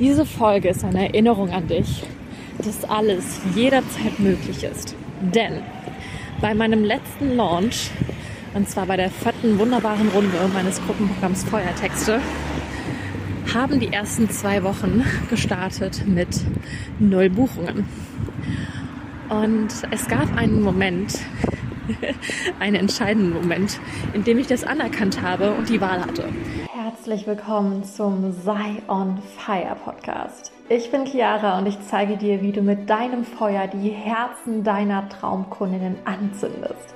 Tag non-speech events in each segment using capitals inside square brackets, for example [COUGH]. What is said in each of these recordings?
Diese Folge ist eine Erinnerung an dich, dass alles jederzeit möglich ist. Denn bei meinem letzten Launch, und zwar bei der vierten wunderbaren Runde meines Gruppenprogramms Feuertexte, haben die ersten zwei Wochen gestartet mit null Buchungen. Und es gab einen Moment, [LAUGHS] einen entscheidenden Moment, in dem ich das anerkannt habe und die Wahl hatte. Herzlich willkommen zum Sei on Fire Podcast. Ich bin Chiara und ich zeige dir, wie du mit deinem Feuer die Herzen deiner Traumkundinnen anzündest.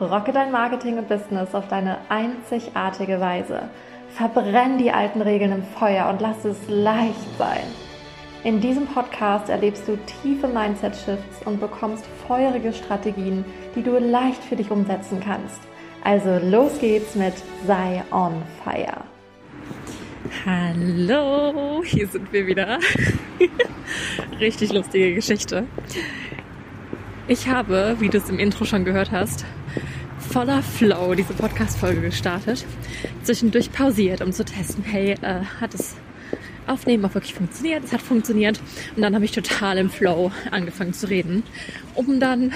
Rocke dein Marketing und Business auf deine einzigartige Weise. Verbrenn die alten Regeln im Feuer und lass es leicht sein. In diesem Podcast erlebst du tiefe Mindset-Shifts und bekommst feurige Strategien, die du leicht für dich umsetzen kannst. Also los geht's mit Sei on Fire. Hallo, hier sind wir wieder. [LAUGHS] Richtig lustige Geschichte. Ich habe, wie du es im Intro schon gehört hast, voller Flow diese Podcast-Folge gestartet. Zwischendurch pausiert, um zu testen, hey, äh, hat es Aufnehmen auch wirklich funktioniert. Es hat funktioniert. Und dann habe ich total im Flow angefangen zu reden, um dann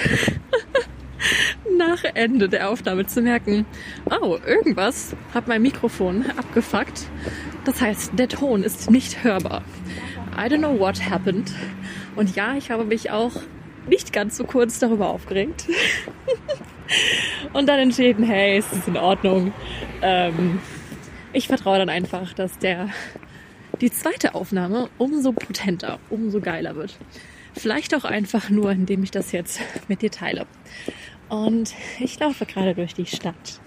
[LAUGHS] nach Ende der Aufnahme zu merken, oh, irgendwas hat mein Mikrofon abgefuckt. Das heißt, der Ton ist nicht hörbar. I don't know what happened. Und ja, ich habe mich auch nicht ganz so kurz darüber aufgeregt. [LAUGHS] Und dann entschieden, hey, es ist in Ordnung. Ähm, ich vertraue dann einfach, dass der die zweite Aufnahme umso potenter, umso geiler wird. Vielleicht auch einfach nur, indem ich das jetzt mit dir teile. Und ich laufe gerade durch die Stadt.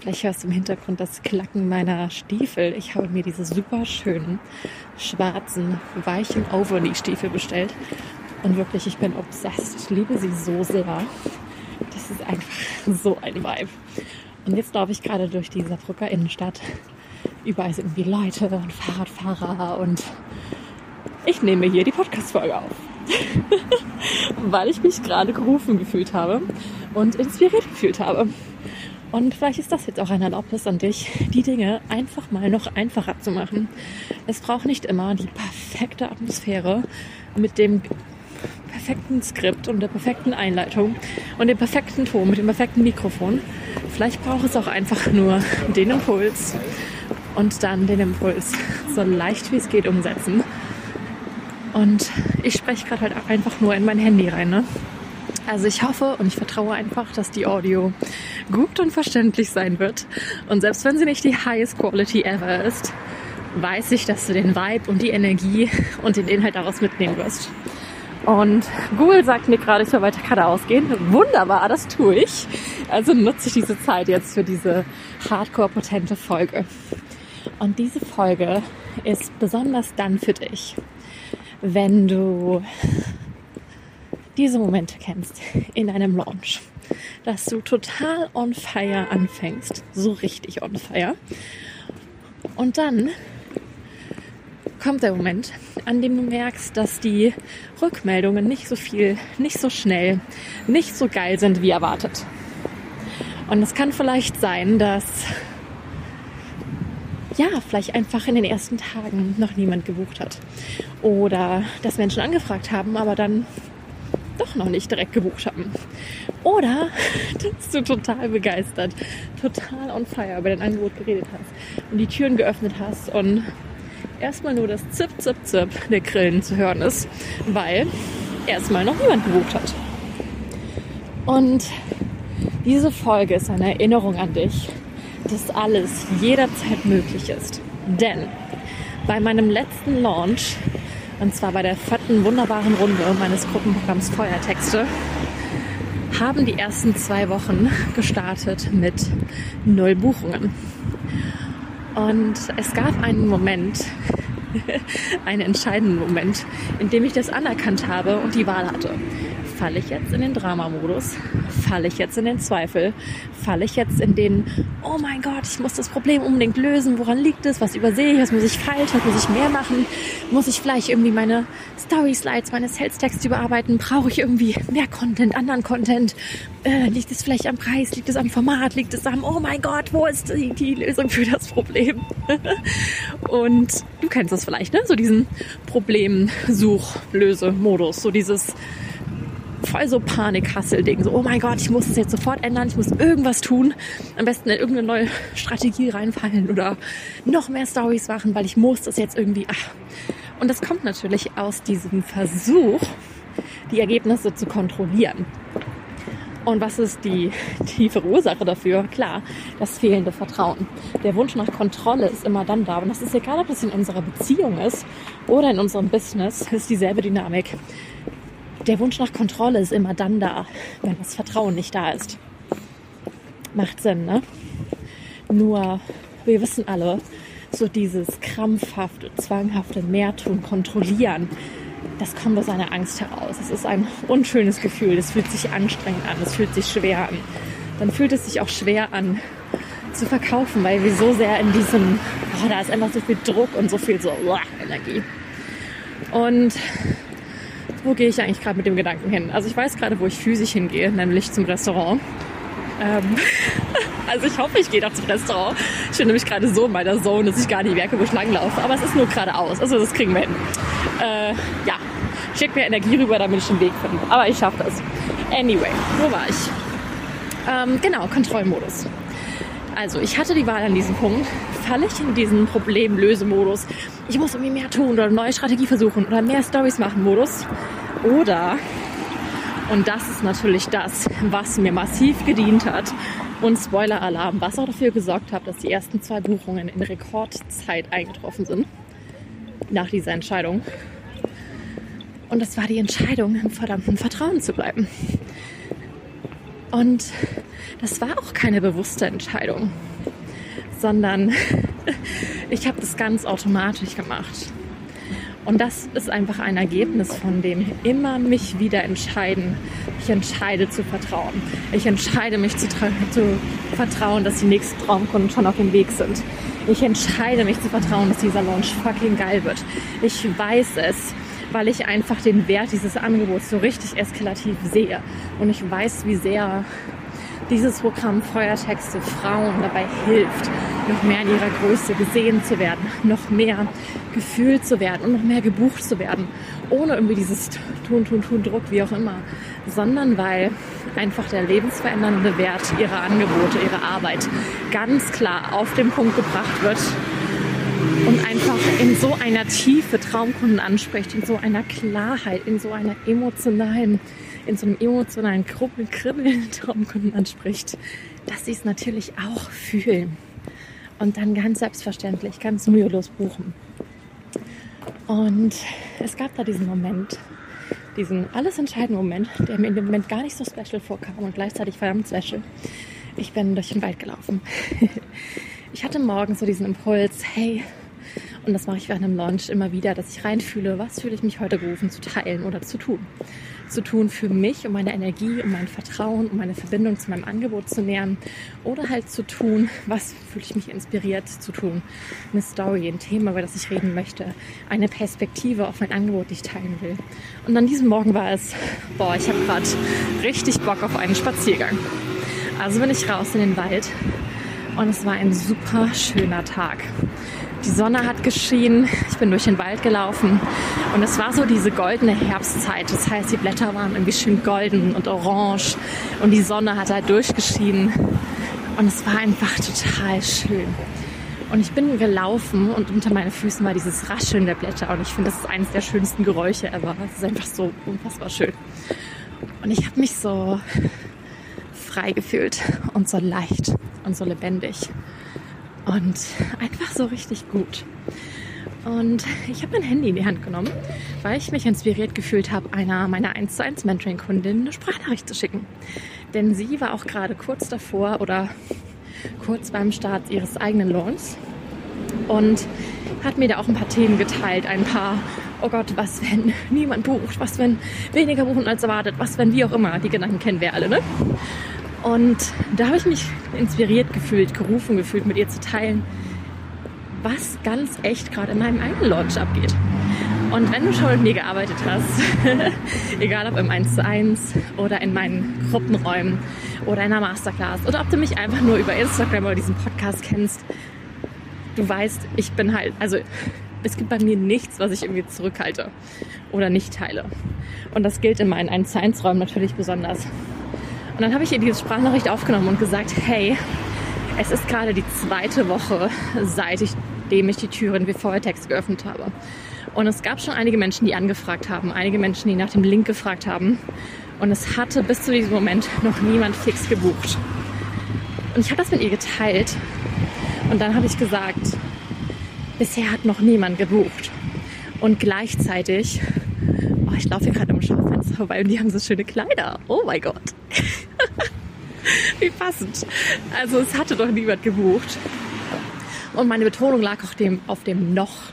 Vielleicht hörst du im Hintergrund das Klacken meiner Stiefel. Ich habe mir diese super schönen, schwarzen, weichen Overknee-Stiefel bestellt. Und wirklich, ich bin obsessed. Ich liebe sie so sehr. Das ist einfach so ein Vibe. Und jetzt laufe ich gerade durch die Saarbrücker Innenstadt Überall sind irgendwie Leute und Fahrradfahrer und ich nehme hier die Podcast-Folge auf. [LAUGHS] Weil ich mich gerade gerufen gefühlt habe und inspiriert gefühlt habe. Und vielleicht ist das jetzt auch ein Erlaubnis an dich, die Dinge einfach mal noch einfacher zu machen. Es braucht nicht immer die perfekte Atmosphäre mit dem perfekten Skript und der perfekten Einleitung und dem perfekten Ton, mit dem perfekten Mikrofon. Vielleicht braucht es auch einfach nur den Impuls, und dann den Impuls so leicht wie es geht umsetzen. Und ich spreche gerade halt einfach nur in mein Handy rein. Ne? Also ich hoffe und ich vertraue einfach, dass die Audio gut und verständlich sein wird. Und selbst wenn sie nicht die highest quality ever ist, weiß ich, dass du den Vibe und die Energie und den Inhalt daraus mitnehmen wirst. Und Google sagt mir gerade, ich soll weiter geradeaus gehen. Wunderbar, das tue ich. Also nutze ich diese Zeit jetzt für diese hardcore-potente Folge. Und diese Folge ist besonders dann für dich, wenn du diese Momente kennst in einem Launch, dass du total on fire anfängst, so richtig on fire. Und dann kommt der Moment, an dem du merkst, dass die Rückmeldungen nicht so viel, nicht so schnell, nicht so geil sind wie erwartet. Und es kann vielleicht sein, dass ja, vielleicht einfach in den ersten Tagen noch niemand gebucht hat. Oder dass Menschen angefragt haben, aber dann doch noch nicht direkt gebucht haben. Oder [LAUGHS] dass du total begeistert, total on fire über dein Angebot geredet hast und die Türen geöffnet hast und erstmal nur das Zip, Zip, Zip der Grillen zu hören ist, weil erstmal noch niemand gebucht hat. Und diese Folge ist eine Erinnerung an dich, dass alles jederzeit möglich ist. Denn bei meinem letzten Launch, und zwar bei der vierten wunderbaren Runde meines Gruppenprogramms Feuertexte, haben die ersten zwei Wochen gestartet mit null Buchungen. Und es gab einen Moment, [LAUGHS] einen entscheidenden Moment, in dem ich das anerkannt habe und die Wahl hatte. Falle ich jetzt in den Dramamodus? Falle ich jetzt in den Zweifel? Falle ich jetzt in den, oh mein Gott, ich muss das Problem unbedingt lösen, woran liegt es, was übersehe ich, was muss ich falsch, was muss ich mehr machen? Muss ich vielleicht irgendwie meine Story-Slides, meine Sales-Texte überarbeiten? Brauche ich irgendwie mehr Content, anderen Content? Äh, liegt es vielleicht am Preis, liegt es am Format, liegt es am, oh mein Gott, wo ist die, die Lösung für das Problem? [LAUGHS] Und du kennst das vielleicht, ne? So diesen Problemsuch-Löse-Modus, so dieses voll so Panik-Hassel-Ding. So, oh mein Gott, ich muss es jetzt sofort ändern, ich muss irgendwas tun. Am besten in irgendeine neue Strategie reinfallen oder noch mehr Stories machen, weil ich muss das jetzt irgendwie. Ach. Und das kommt natürlich aus diesem Versuch, die Ergebnisse zu kontrollieren. Und was ist die tiefe Ursache dafür? Klar, das fehlende Vertrauen. Der Wunsch nach Kontrolle ist immer dann da. Und das ist egal, ob das in unserer Beziehung ist oder in unserem Business, ist dieselbe Dynamik. Der Wunsch nach Kontrolle ist immer dann da, wenn das Vertrauen nicht da ist. Macht Sinn, ne? Nur, wir wissen alle, so dieses krampfhafte, zwanghafte Mehrtun, kontrollieren, das kommt aus einer Angst heraus. Es ist ein unschönes Gefühl. Es fühlt sich anstrengend an. Es fühlt sich schwer an. Dann fühlt es sich auch schwer an zu verkaufen, weil wir so sehr in diesem, oh, da ist einfach so viel Druck und so viel so oh, Energie. Und wo gehe ich eigentlich gerade mit dem Gedanken hin? Also ich weiß gerade, wo ich physisch hingehe, nämlich zum Restaurant. Ähm, [LAUGHS] also ich hoffe, ich gehe doch zum Restaurant. Ich bin nämlich gerade so in meiner Zone, dass ich gar nicht merke, wo ich langlaufe. Aber es ist nur geradeaus. Also das kriegen wir hin. Äh, ja, schickt mir Energie rüber, damit ich den Weg finde. Aber ich schaffe das. Anyway, wo war ich? Ähm, genau, Kontrollmodus. Also, ich hatte die Wahl an diesem Punkt. Falle ich in diesen Problemlösemodus? Ich muss irgendwie mehr tun oder eine neue Strategie versuchen oder mehr Stories machen Modus. Oder, und das ist natürlich das, was mir massiv gedient hat und Spoiler-Alarm, was auch dafür gesorgt hat, dass die ersten zwei Buchungen in Rekordzeit eingetroffen sind nach dieser Entscheidung. Und das war die Entscheidung, im verdammten Vertrauen zu bleiben. Und das war auch keine bewusste Entscheidung, sondern [LAUGHS] ich habe das ganz automatisch gemacht. Und das ist einfach ein Ergebnis von dem immer mich wieder entscheiden. Ich entscheide zu vertrauen. Ich entscheide mich zu, zu vertrauen, dass die nächsten Traumkunden schon auf dem Weg sind. Ich entscheide mich zu vertrauen, dass dieser Launch fucking geil wird. Ich weiß es, weil ich einfach den Wert dieses Angebots so richtig eskalativ sehe. Und ich weiß, wie sehr dieses Programm Feuertexte Frauen dabei hilft, noch mehr in ihrer Größe gesehen zu werden, noch mehr gefühlt zu werden und noch mehr gebucht zu werden, ohne irgendwie dieses Tun, Tun, Tun, Druck, wie auch immer, sondern weil einfach der lebensverändernde Wert ihrer Angebote, ihrer Arbeit ganz klar auf den Punkt gebracht wird und einfach in so einer Tiefe Traumkunden anspricht, in so einer Klarheit, in so einer emotionalen, in so einem emotionalen Krubbeln, Kribbeln Traumkunden [LAUGHS] anspricht, dass sie es natürlich auch fühlen und dann ganz selbstverständlich, ganz mühelos buchen. Und es gab da diesen Moment, diesen alles entscheidenden Moment, der mir in dem Moment gar nicht so special vorkam und gleichzeitig verdammt special. Ich bin durch den Wald gelaufen. [LAUGHS] Ich hatte morgens so diesen Impuls, hey, und das mache ich während einem Launch immer wieder, dass ich reinfühle, was fühle ich mich heute gerufen zu teilen oder zu tun. Zu tun für mich, um meine Energie, um mein Vertrauen, um meine Verbindung zu meinem Angebot zu nähern. Oder halt zu tun, was fühle ich mich inspiriert zu tun. Eine Story, ein Thema, über das ich reden möchte. Eine Perspektive auf mein Angebot, die ich teilen will. Und an diesem Morgen war es, boah, ich habe gerade richtig Bock auf einen Spaziergang. Also bin ich raus in den Wald und es war ein super schöner Tag. Die Sonne hat geschienen, ich bin durch den Wald gelaufen und es war so diese goldene Herbstzeit. Das heißt, die Blätter waren irgendwie schön golden und orange und die Sonne hat halt durchgeschienen und es war einfach total schön. Und ich bin gelaufen und unter meinen Füßen war dieses Rascheln der Blätter und ich finde, das ist eines der schönsten Geräusche ever. Es ist einfach so unfassbar schön. Und ich habe mich so frei gefühlt und so leicht und so lebendig und einfach so richtig gut. Und ich habe mein Handy in die Hand genommen, weil ich mich inspiriert gefühlt habe, einer meiner 1 zu 1 Mentoring-Kundin eine Sprachnachricht zu schicken. Denn sie war auch gerade kurz davor oder kurz beim Start ihres eigenen Launches und hat mir da auch ein paar Themen geteilt, ein paar oh Gott, was wenn niemand bucht, was wenn weniger buchen als erwartet, was wenn wie auch immer, die Gedanken kennen wir alle, ne? Und da habe ich mich inspiriert gefühlt, gerufen gefühlt, mit ihr zu teilen, was ganz echt gerade in meinem eigenen Launch abgeht. Und wenn du schon mit mir gearbeitet hast, [LAUGHS] egal ob im 1 zu 1 oder in meinen Gruppenräumen oder in einer Masterclass oder ob du mich einfach nur über Instagram oder diesen Podcast kennst, du weißt, ich bin halt, also es gibt bei mir nichts, was ich irgendwie zurückhalte oder nicht teile. Und das gilt in meinen 1 zu 1 Räumen natürlich besonders. Und dann habe ich ihr diese Sprachnachricht aufgenommen und gesagt, hey, es ist gerade die zweite Woche, seit ich dem ich die Türen wie Text geöffnet habe. Und es gab schon einige Menschen, die angefragt haben, einige Menschen, die nach dem Link gefragt haben. Und es hatte bis zu diesem Moment noch niemand fix gebucht. Und ich habe das mit ihr geteilt. Und dann habe ich gesagt, bisher hat noch niemand gebucht. Und gleichzeitig, oh, ich laufe hier gerade im Schaufenster vorbei und die haben so schöne Kleider. Oh mein Gott. Wie passend. Also es hatte doch niemand gebucht. Und meine Betonung lag auch dem, auf dem noch.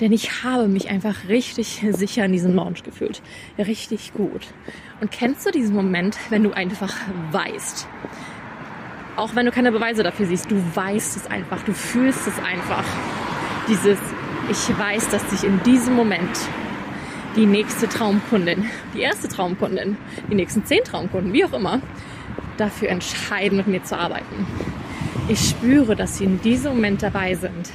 Denn ich habe mich einfach richtig sicher in diesem Launch gefühlt. Richtig gut. Und kennst du diesen Moment, wenn du einfach weißt, auch wenn du keine Beweise dafür siehst, du weißt es einfach, du fühlst es einfach. Dieses, ich weiß, dass sich in diesem Moment die nächste Traumkundin, die erste Traumkundin, die nächsten zehn Traumkunden, wie auch immer, dafür entscheiden, mit mir zu arbeiten. Ich spüre, dass sie in diesem Moment dabei sind,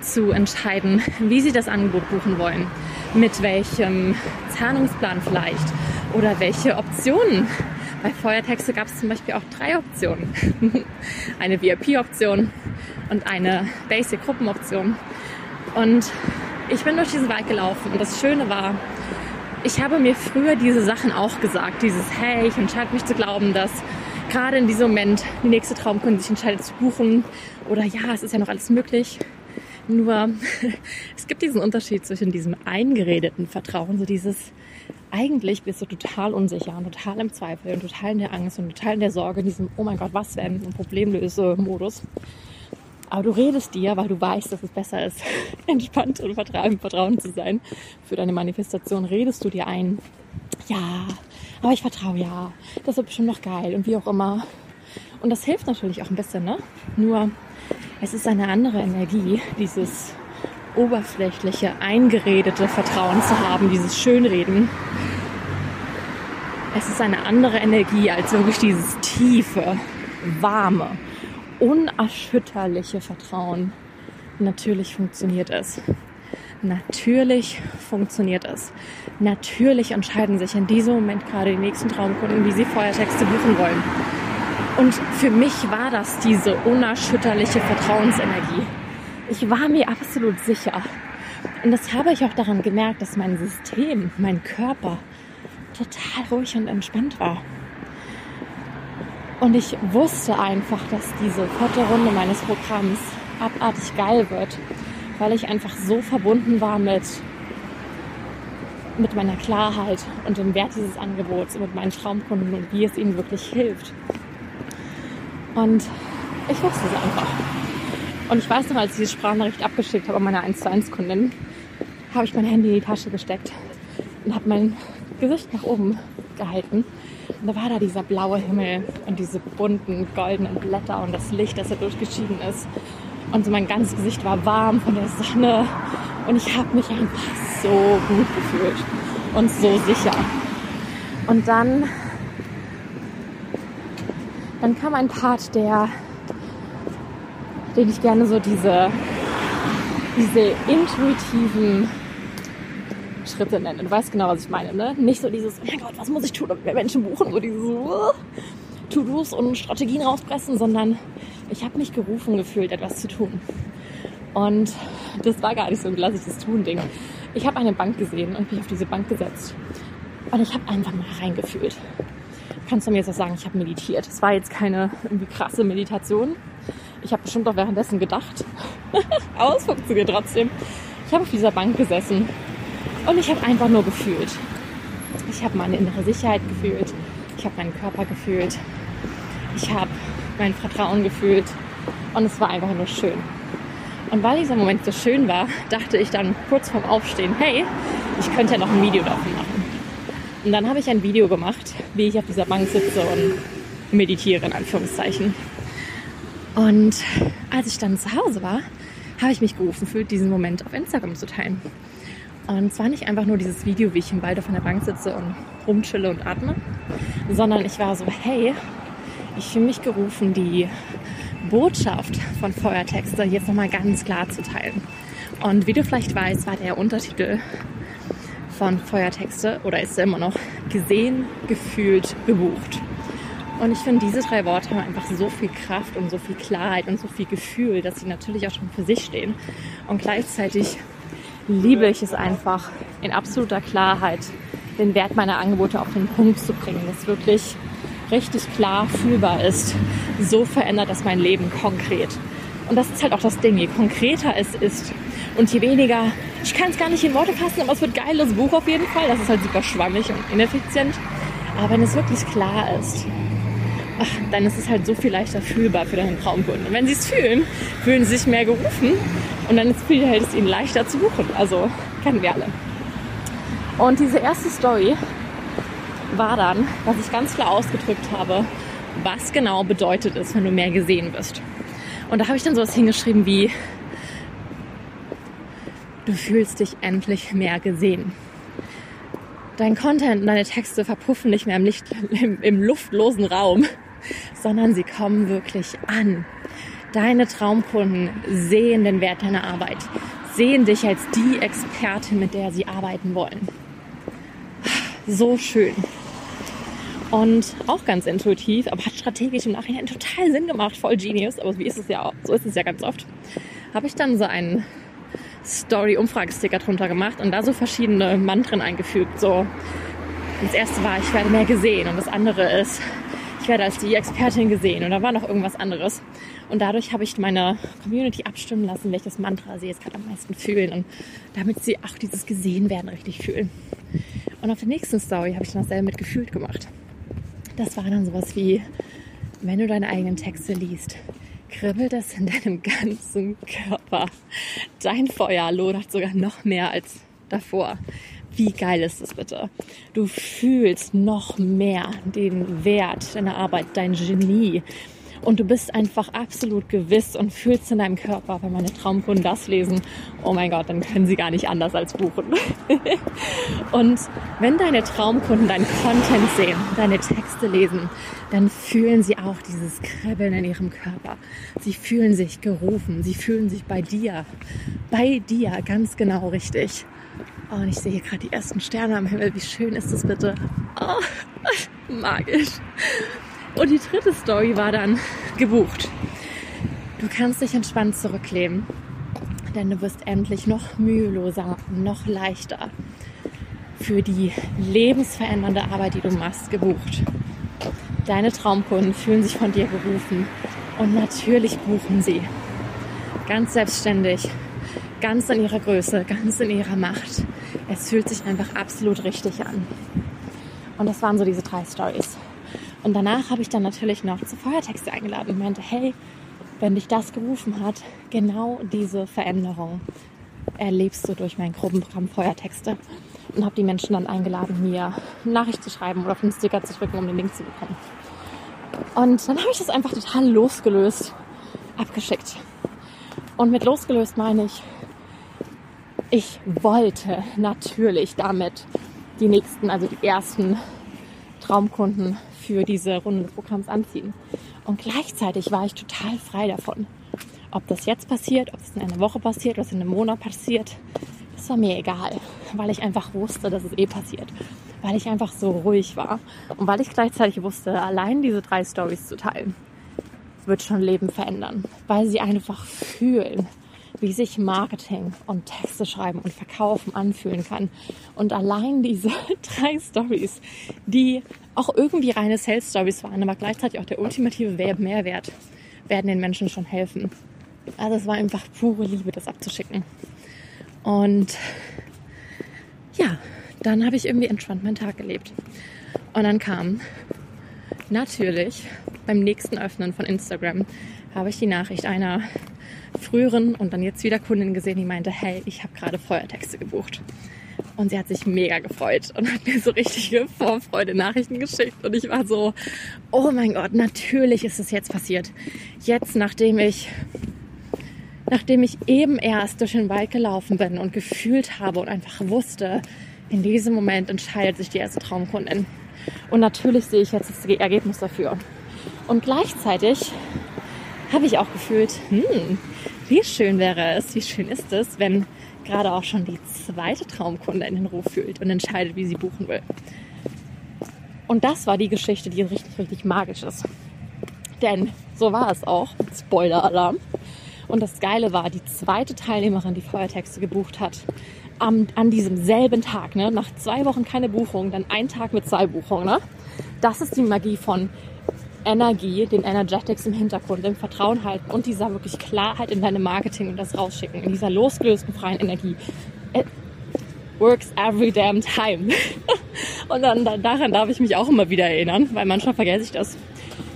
zu entscheiden, wie sie das Angebot buchen wollen, mit welchem Zahlungsplan vielleicht oder welche Optionen. Bei Feuertexte gab es zum Beispiel auch drei Optionen. [LAUGHS] eine VIP-Option und eine Basic-Gruppenoption. Und ich bin durch diesen Wald gelaufen und das Schöne war, ich habe mir früher diese Sachen auch gesagt, dieses Hey, ich entscheide mich zu glauben, dass gerade in diesem Moment die nächste Traumkunde sich entscheidet zu buchen oder ja, es ist ja noch alles möglich. Nur [LAUGHS] es gibt diesen Unterschied zwischen diesem eingeredeten Vertrauen, so dieses eigentlich bist du total unsicher und total im Zweifel und total in der Angst und total in der Sorge, in diesem Oh mein Gott, was wenn Problemlöse-Modus. Aber du redest dir, weil du weißt, dass es besser ist, [LAUGHS] entspannt und vertrauen, Vertrauen zu sein. Für deine Manifestation redest du dir ein, ja, aber ich vertraue ja, das wird bestimmt noch geil und wie auch immer. Und das hilft natürlich auch ein bisschen, ne? Nur es ist eine andere Energie, dieses oberflächliche, eingeredete Vertrauen zu haben, dieses Schönreden. Es ist eine andere Energie als wirklich dieses tiefe, warme, unerschütterliche Vertrauen. Natürlich funktioniert es. Natürlich funktioniert es. Natürlich entscheiden sich in diesem Moment gerade die nächsten Traumkunden, wie sie Feuertexte buchen wollen. Und für mich war das diese unerschütterliche Vertrauensenergie. Ich war mir absolut sicher. Und das habe ich auch daran gemerkt, dass mein System, mein Körper total ruhig und entspannt war. Und ich wusste einfach, dass diese vierte Runde meines Programms abartig geil wird weil ich einfach so verbunden war mit, mit meiner Klarheit und dem Wert dieses Angebots und mit meinen Traumkunden und wie es ihnen wirklich hilft. Und ich wusste es einfach. Und ich weiß noch, als ich die Sprachnachricht abgeschickt habe an meine 1 zu 1 Kundin, habe ich mein Handy in die Tasche gesteckt und habe mein Gesicht nach oben gehalten. Da war da dieser blaue Himmel und diese bunten goldenen Blätter und das Licht, das da durchgeschieden ist. Und so mein ganzes Gesicht war warm von der Sonne. Und ich habe mich einfach so gut gefühlt und so sicher. Und dann, dann kam ein Part, der, den ich gerne so diese, diese intuitiven Schritte nenne. Du weißt genau, was ich meine, ne? Nicht so dieses, oh mein Gott, was muss ich tun, damit wir Menschen buchen? So dieses uh, To-Dos und Strategien rauspressen, sondern ich habe mich gerufen gefühlt, etwas zu tun. Und das war gar nicht so ein klassisches Tun-Ding. Ich habe eine Bank gesehen und mich auf diese Bank gesetzt. Und ich habe einfach mal reingefühlt. Kannst du mir jetzt auch sagen, ich habe meditiert. Es war jetzt keine irgendwie krasse Meditation. Ich habe bestimmt auch währenddessen gedacht. [LAUGHS] Aber es funktioniert trotzdem. Ich habe auf dieser Bank gesessen und ich habe einfach nur gefühlt. Ich habe meine innere Sicherheit gefühlt. Ich habe meinen Körper gefühlt. Ich habe mein Vertrauen gefühlt und es war einfach nur schön. Und weil dieser Moment so schön war, dachte ich dann kurz vorm Aufstehen, hey, ich könnte ja noch ein Video davon machen. Und dann habe ich ein Video gemacht, wie ich auf dieser Bank sitze und meditiere, in Anführungszeichen. Und als ich dann zu Hause war, habe ich mich gerufen, für diesen Moment auf Instagram zu teilen. Und zwar nicht einfach nur dieses Video, wie ich im Wald auf einer Bank sitze und rumchille und atme, sondern ich war so, hey, ich fühle mich gerufen, die Botschaft von Feuertexte jetzt nochmal ganz klar zu teilen. Und wie du vielleicht weißt, war der Untertitel von Feuertexte oder ist er immer noch gesehen, gefühlt, gebucht. Und ich finde, diese drei Worte haben einfach so viel Kraft und so viel Klarheit und so viel Gefühl, dass sie natürlich auch schon für sich stehen. Und gleichzeitig liebe ich es einfach, in absoluter Klarheit den Wert meiner Angebote auf den Punkt zu bringen, das wirklich richtig klar fühlbar ist. So verändert das mein Leben konkret. Und das ist halt auch das Ding, je konkreter es ist und je weniger, ich kann es gar nicht in Worte fassen, aber es wird geil, das Buch auf jeden Fall. Das ist halt super schwammig und ineffizient. Aber wenn es wirklich klar ist, dann ist es halt so viel leichter fühlbar für deinen Traumkunden. Und wenn sie es fühlen, fühlen sie sich mehr gerufen und dann ist halt es ihnen leichter zu buchen. Also kennen wir alle. Und diese erste Story war dann, dass ich ganz klar ausgedrückt habe, was genau bedeutet es, wenn du mehr gesehen wirst. Und da habe ich dann sowas hingeschrieben wie, du fühlst dich endlich mehr gesehen. Dein Content und deine Texte verpuffen nicht mehr im, Licht, im, im luftlosen Raum, sondern sie kommen wirklich an. Deine Traumkunden sehen den Wert deiner Arbeit, sehen dich als die Expertin, mit der sie arbeiten wollen. So schön. Und auch ganz intuitiv, aber hat strategisch im Nachhinein total Sinn gemacht, voll Genius, aber wie ist es ja, so ist es ja ganz oft, habe ich dann so einen Story-Umfragesticker drunter gemacht und da so verschiedene Mantren eingefügt. So, das erste war, ich werde mehr gesehen und das andere ist, ich werde als die Expertin gesehen und da war noch irgendwas anderes. Und dadurch habe ich meine Community abstimmen lassen, welches Mantra sie jetzt gerade am meisten fühlen und damit sie auch dieses Gesehenwerden richtig fühlen. Und auf der nächsten Story habe ich dann dasselbe mit gefühlt gemacht. Das war dann sowas wie, wenn du deine eigenen Texte liest, kribbelt es in deinem ganzen Körper. Dein Feuer lodert sogar noch mehr als davor. Wie geil ist das bitte? Du fühlst noch mehr den Wert deiner Arbeit, dein Genie, und du bist einfach absolut gewiss und fühlst in deinem Körper, wenn meine Traumkunden das lesen, oh mein Gott, dann können sie gar nicht anders als buchen. [LAUGHS] und wenn deine Traumkunden deinen Content sehen, deine Texte lesen, dann fühlen sie auch dieses Kribbeln in ihrem Körper. Sie fühlen sich gerufen, sie fühlen sich bei dir, bei dir ganz genau richtig. Oh, und ich sehe hier gerade die ersten Sterne am Himmel. Wie schön ist das bitte? Oh, [LAUGHS] magisch. Und die dritte Story war dann gebucht. Du kannst dich entspannt zurücklehnen, denn du wirst endlich noch müheloser, noch leichter für die lebensverändernde Arbeit, die du machst, gebucht. Deine Traumkunden fühlen sich von dir gerufen und natürlich buchen sie. Ganz selbstständig, ganz in ihrer Größe, ganz in ihrer Macht. Es fühlt sich einfach absolut richtig an. Und das waren so diese drei Stories. Und danach habe ich dann natürlich noch zu Feuertexte eingeladen und meinte, hey, wenn dich das gerufen hat, genau diese Veränderung erlebst du durch mein Gruppenprogramm Feuertexte. Und habe die Menschen dann eingeladen, mir eine Nachricht zu schreiben oder auf den Sticker zu drücken, um den Link zu bekommen. Und dann habe ich das einfach total losgelöst abgeschickt. Und mit losgelöst meine ich, ich wollte natürlich damit die nächsten, also die ersten Traumkunden für diese Runde des Programms anziehen. Und gleichzeitig war ich total frei davon. Ob das jetzt passiert, ob es in einer Woche passiert, was in einem Monat passiert, das war mir egal, weil ich einfach wusste, dass es eh passiert. Weil ich einfach so ruhig war und weil ich gleichzeitig wusste, allein diese drei Stories zu teilen, wird schon Leben verändern, weil sie einfach fühlen, wie sich Marketing und Texte schreiben und verkaufen anfühlen kann. Und allein diese [LAUGHS] drei Stories, die auch irgendwie reine Sales Stories waren, aber gleichzeitig auch der ultimative Mehrwert, werden den Menschen schon helfen. Also es war einfach pure Liebe, das abzuschicken. Und ja, dann habe ich irgendwie entspannt meinen Tag gelebt. Und dann kam natürlich beim nächsten Öffnen von Instagram habe ich die Nachricht einer früheren und dann jetzt wieder Kundin gesehen, die meinte, hey, ich habe gerade Feuertexte gebucht. Und sie hat sich mega gefreut und hat mir so richtige Vorfreude-Nachrichten geschickt. Und ich war so, oh mein Gott, natürlich ist es jetzt passiert. Jetzt, nachdem ich, nachdem ich eben erst durch den Wald gelaufen bin und gefühlt habe und einfach wusste, in diesem Moment entscheidet sich die erste Traumkundin. Und natürlich sehe ich jetzt das Ergebnis dafür. Und gleichzeitig habe ich auch gefühlt, hm, wie schön wäre es, wie schön ist es, wenn gerade auch schon die zweite Traumkunde in den Ruf fühlt und entscheidet, wie sie buchen will. Und das war die Geschichte, die richtig, richtig magisch ist. Denn so war es auch. Spoiler-Alarm. Und das Geile war, die zweite Teilnehmerin, die Feuertexte gebucht hat, am, an diesem selben Tag, ne, nach zwei Wochen keine Buchung, dann ein Tag mit zwei Buchungen. Ne? Das ist die Magie von Energie, den Energetics im Hintergrund, dem Vertrauen halten und dieser wirklich Klarheit in deinem Marketing und das rausschicken, in dieser losgelösten freien Energie. It works every damn time. [LAUGHS] und dann daran darf ich mich auch immer wieder erinnern, weil manchmal vergesse ich das.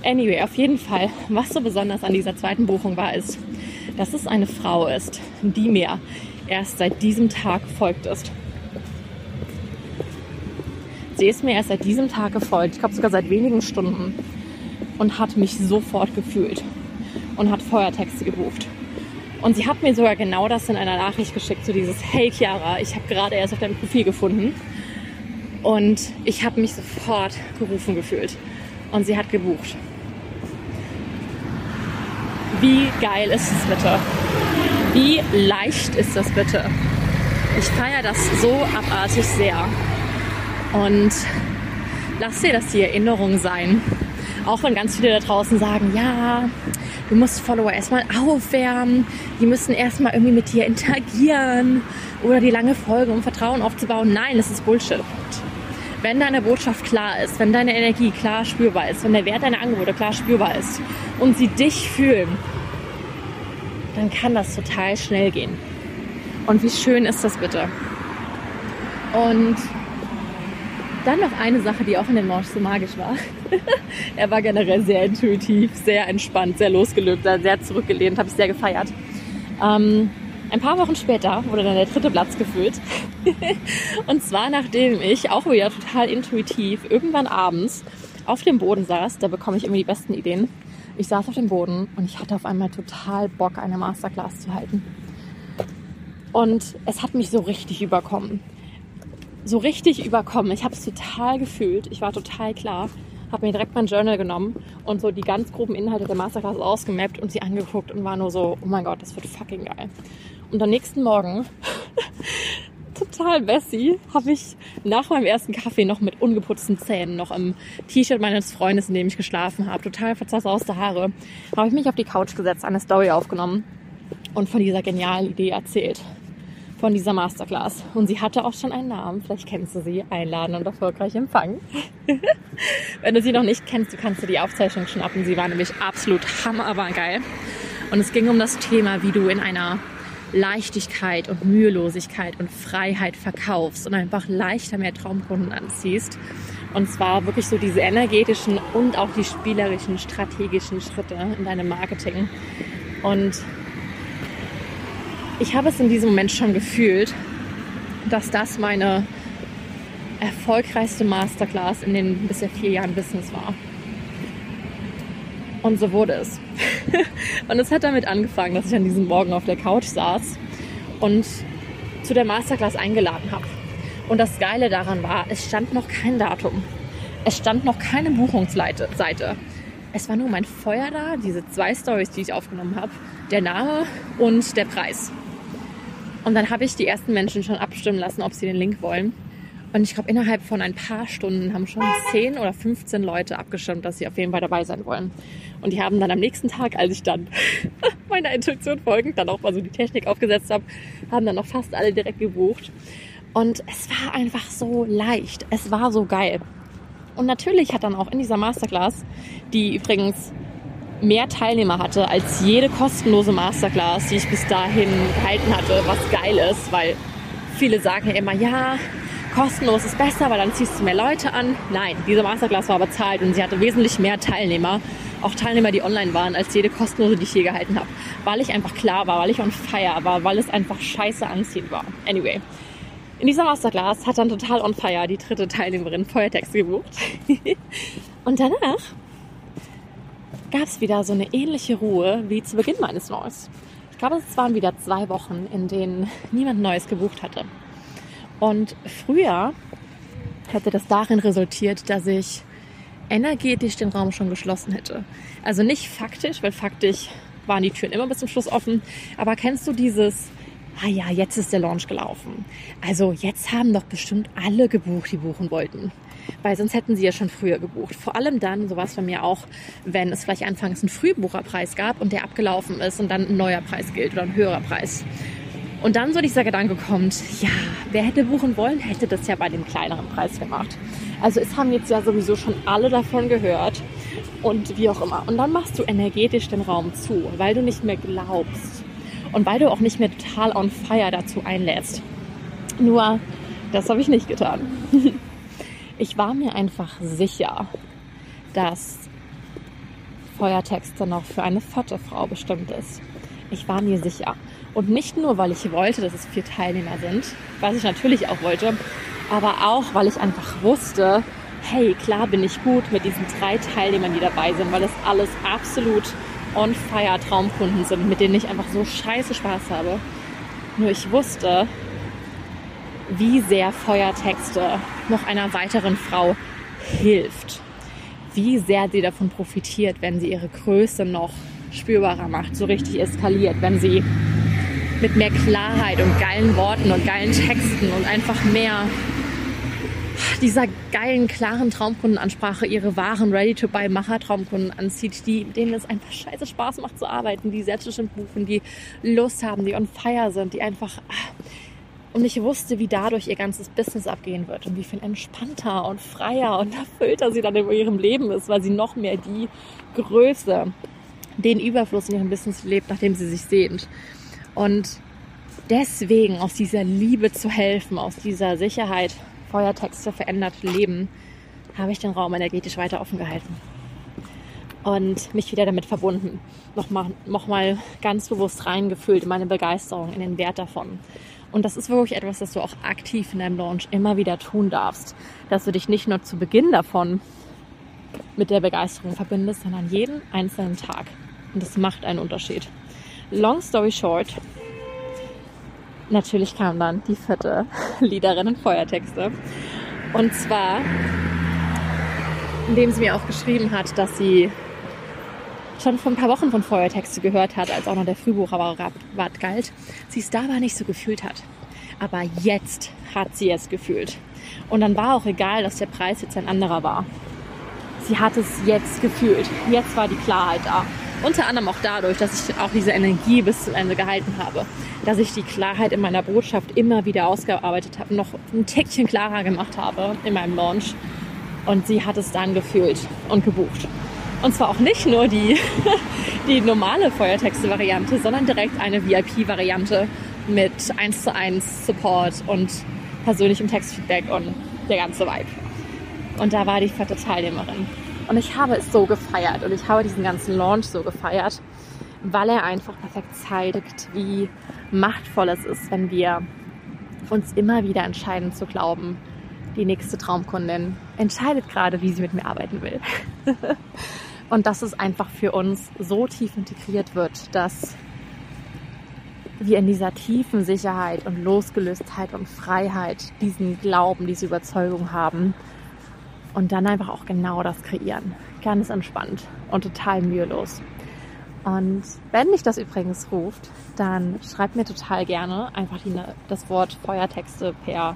Anyway, auf jeden Fall, was so besonders an dieser zweiten Buchung war, ist, dass es eine Frau ist, die mir erst seit diesem Tag gefolgt ist. Sie ist mir erst seit diesem Tag gefolgt, ich glaube sogar seit wenigen Stunden und hat mich sofort gefühlt und hat Feuertexte gebucht. Und sie hat mir sogar genau das in einer Nachricht geschickt, so dieses Hey Chiara, ich habe gerade erst auf deinem Profil gefunden und ich habe mich sofort gerufen gefühlt. Und sie hat gebucht. Wie geil ist es bitte? Wie leicht ist das bitte? Ich feiere das so abartig sehr. Und lass dir das die Erinnerung sein, auch wenn ganz viele da draußen sagen, ja, du musst Follower erstmal aufwärmen, die müssen erstmal irgendwie mit dir interagieren oder die lange Folge, um Vertrauen aufzubauen. Nein, das ist Bullshit. Wenn deine Botschaft klar ist, wenn deine Energie klar spürbar ist, wenn der Wert deiner Angebote klar spürbar ist und sie dich fühlen, dann kann das total schnell gehen. Und wie schön ist das bitte? Und dann noch eine Sache, die auch in dem Launch so magisch war. [LAUGHS] er war generell sehr intuitiv, sehr entspannt, sehr losgelöst, sehr zurückgelehnt, habe ich sehr gefeiert. Ähm, ein paar Wochen später wurde dann der dritte Platz gefüllt. [LAUGHS] und zwar nachdem ich auch wieder total intuitiv irgendwann abends auf dem Boden saß, da bekomme ich immer die besten Ideen. Ich saß auf dem Boden und ich hatte auf einmal total Bock, eine Masterclass zu halten. Und es hat mich so richtig überkommen so richtig überkommen. Ich habe es total gefühlt. Ich war total klar. Habe mir direkt mein Journal genommen und so die ganz groben Inhalte der Masterclass ausgemappt und sie angeguckt und war nur so, oh mein Gott, das wird fucking geil. Und am nächsten Morgen, [LAUGHS] total Bessie, habe ich nach meinem ersten Kaffee noch mit ungeputzten Zähnen, noch im T-Shirt meines Freundes, in dem ich geschlafen habe, total verzauste Haare, habe ich mich auf die Couch gesetzt, eine Story aufgenommen und von dieser genialen Idee erzählt von dieser Masterclass. Und sie hatte auch schon einen Namen. Vielleicht kennst du sie. Einladen und erfolgreich empfangen. [LAUGHS] Wenn du sie noch nicht kennst, du kannst dir die Aufzeichnung schnappen. Sie war nämlich absolut hammer, aber geil. Und es ging um das Thema, wie du in einer Leichtigkeit und Mühelosigkeit und Freiheit verkaufst und einfach leichter mehr Traumkunden anziehst. Und zwar wirklich so diese energetischen und auch die spielerischen, strategischen Schritte in deinem Marketing. Und ich habe es in diesem Moment schon gefühlt, dass das meine erfolgreichste Masterclass in den bisher vier Jahren Business war. Und so wurde es. [LAUGHS] und es hat damit angefangen, dass ich an diesem Morgen auf der Couch saß und zu der Masterclass eingeladen habe. Und das Geile daran war, es stand noch kein Datum. Es stand noch keine Buchungsseite. Es war nur mein Feuer da, diese zwei Stories, die ich aufgenommen habe, der Name und der Preis. Und dann habe ich die ersten Menschen schon abstimmen lassen, ob sie den Link wollen. Und ich glaube, innerhalb von ein paar Stunden haben schon 10 oder 15 Leute abgestimmt, dass sie auf jeden Fall dabei sein wollen. Und die haben dann am nächsten Tag, als ich dann [LAUGHS] meiner Intuition folgend dann auch mal so die Technik aufgesetzt habe, haben dann noch fast alle direkt gebucht. Und es war einfach so leicht. Es war so geil. Und natürlich hat dann auch in dieser Masterclass, die übrigens mehr Teilnehmer hatte als jede kostenlose Masterclass, die ich bis dahin gehalten hatte, was geil ist, weil viele sagen ja immer, ja, kostenlos ist besser, weil dann ziehst du mehr Leute an. Nein, diese Masterclass war bezahlt und sie hatte wesentlich mehr Teilnehmer auch Teilnehmer, die online waren, als jede kostenlose, die ich hier gehalten habe. Weil ich einfach klar war, weil ich on fire war, weil es einfach scheiße anziehend war. Anyway. In dieser Masterclass hat dann total on fire die dritte Teilnehmerin Feuertext gebucht. [LAUGHS] Und danach gab es wieder so eine ähnliche Ruhe wie zu Beginn meines Launches. Ich glaube, es waren wieder zwei Wochen, in denen niemand Neues gebucht hatte. Und früher hätte das darin resultiert, dass ich energetisch den Raum schon geschlossen hätte. Also nicht faktisch, weil faktisch waren die Türen immer bis zum Schluss offen. Aber kennst du dieses, ah ja, jetzt ist der Launch gelaufen. Also jetzt haben doch bestimmt alle gebucht, die buchen wollten. Weil sonst hätten sie ja schon früher gebucht. Vor allem dann, so war es bei mir auch, wenn es vielleicht anfangs einen Frühbucherpreis gab und der abgelaufen ist und dann ein neuer Preis gilt oder ein höherer Preis. Und dann so dieser Gedanke kommt, ja, wer hätte buchen wollen, hätte das ja bei dem kleineren Preis gemacht. Also es haben jetzt ja sowieso schon alle davon gehört und wie auch immer. Und dann machst du energetisch den Raum zu, weil du nicht mehr glaubst und weil du auch nicht mehr total on fire dazu einlädst. Nur, das habe ich nicht getan. [LAUGHS] ich war mir einfach sicher, dass Feuertext dann auch für eine vierte Frau bestimmt ist. Ich war mir sicher. Und nicht nur, weil ich wollte, dass es vier Teilnehmer sind, was ich natürlich auch wollte, aber auch, weil ich einfach wusste, hey, klar bin ich gut mit diesen drei Teilnehmern, die dabei sind, weil das alles absolut on fire Traumkunden sind, mit denen ich einfach so scheiße Spaß habe. Nur ich wusste, wie sehr Feuertexte noch einer weiteren Frau hilft. Wie sehr sie davon profitiert, wenn sie ihre Größe noch spürbarer macht, so richtig eskaliert, wenn sie mit mehr Klarheit und geilen Worten und geilen Texten und einfach mehr dieser geilen, klaren Traumkundenansprache ihre wahren Ready-to-Buy-Macher-Traumkunden anzieht, die, denen es einfach scheiße Spaß macht zu arbeiten, die selbstbestimmt buchen, die Lust haben, die on fire sind, die einfach... Und ich wusste, wie dadurch ihr ganzes Business abgehen wird und wie viel entspannter und freier und [LAUGHS] erfüllter sie dann in ihrem Leben ist, weil sie noch mehr die Größe, den Überfluss in ihrem Business lebt, nachdem sie sich sehnt. Und deswegen aus dieser Liebe zu helfen, aus dieser Sicherheit, Feuertexte verändert Leben, habe ich den Raum energetisch weiter offen gehalten. Und mich wieder damit verbunden. Nochmal noch mal ganz bewusst reingefühlt in meine Begeisterung, in den Wert davon. Und das ist wirklich etwas, das du auch aktiv in deinem Launch immer wieder tun darfst. Dass du dich nicht nur zu Beginn davon mit der Begeisterung verbindest, sondern jeden einzelnen Tag. Und das macht einen Unterschied. Long story short, natürlich kam dann die vierte [LAUGHS] Liederin und Feuertexte. Und zwar, indem sie mir auch geschrieben hat, dass sie schon vor ein paar Wochen von Feuertexte gehört hat, als auch noch der Frühbucherrat galt, sie es dabei nicht so gefühlt hat. Aber jetzt hat sie es gefühlt. Und dann war auch egal, dass der Preis jetzt ein anderer war. Sie hat es jetzt gefühlt. Jetzt war die Klarheit da. Unter anderem auch dadurch, dass ich auch diese Energie bis zum Ende gehalten habe. Dass ich die Klarheit in meiner Botschaft immer wieder ausgearbeitet habe, noch ein Tickchen klarer gemacht habe in meinem Launch. Und sie hat es dann gefühlt und gebucht. Und zwar auch nicht nur die, [LAUGHS] die normale Feuertexte-Variante, sondern direkt eine VIP-Variante mit 1 zu 1 Support und persönlichem Textfeedback und der ganze Vibe. Und da war die vierte Teilnehmerin. Und ich habe es so gefeiert und ich habe diesen ganzen Launch so gefeiert, weil er einfach perfekt zeigt, wie machtvoll es ist, wenn wir uns immer wieder entscheiden zu glauben, die nächste Traumkundin entscheidet gerade, wie sie mit mir arbeiten will. [LAUGHS] und dass es einfach für uns so tief integriert wird, dass wir in dieser tiefen Sicherheit und Losgelöstheit und Freiheit diesen Glauben, diese Überzeugung haben, und dann einfach auch genau das kreieren. Ganz entspannt und total mühelos. Und wenn dich das übrigens ruft, dann schreib mir total gerne einfach die, das Wort Feuertexte per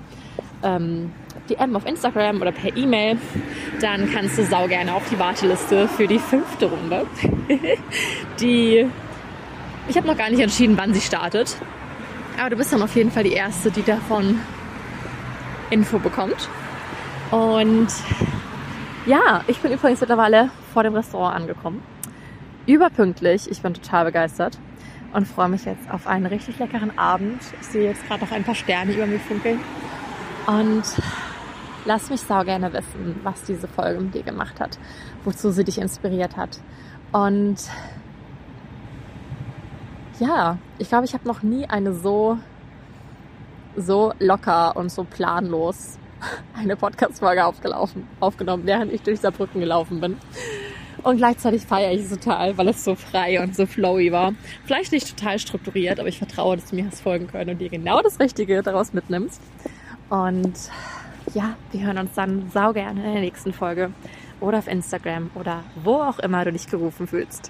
ähm, DM auf Instagram oder per E-Mail. Dann kannst du sau gerne auf die Warteliste für die fünfte Runde. [LAUGHS] die ich habe noch gar nicht entschieden, wann sie startet. Aber du bist dann auf jeden Fall die erste, die davon Info bekommt. Und ja, ich bin übrigens mittlerweile vor dem Restaurant angekommen. Überpünktlich. Ich bin total begeistert und freue mich jetzt auf einen richtig leckeren Abend. Ich sehe jetzt gerade noch ein paar Sterne über mir funkeln. Und lass mich sau gerne wissen, was diese Folge mit dir gemacht hat, wozu sie dich inspiriert hat Und ja, ich glaube, ich habe noch nie eine so, so locker und so planlos [LAUGHS] eine Podcast-Folge aufgenommen, während ich durch Saarbrücken gelaufen bin. Und gleichzeitig feiere ich es total, weil es so frei und so flowy war. Vielleicht nicht total strukturiert, aber ich vertraue, dass du mir hast folgen können und dir genau das Richtige daraus mitnimmst. Und ja, wir hören uns dann sau gerne in der nächsten Folge oder auf Instagram oder wo auch immer du dich gerufen fühlst.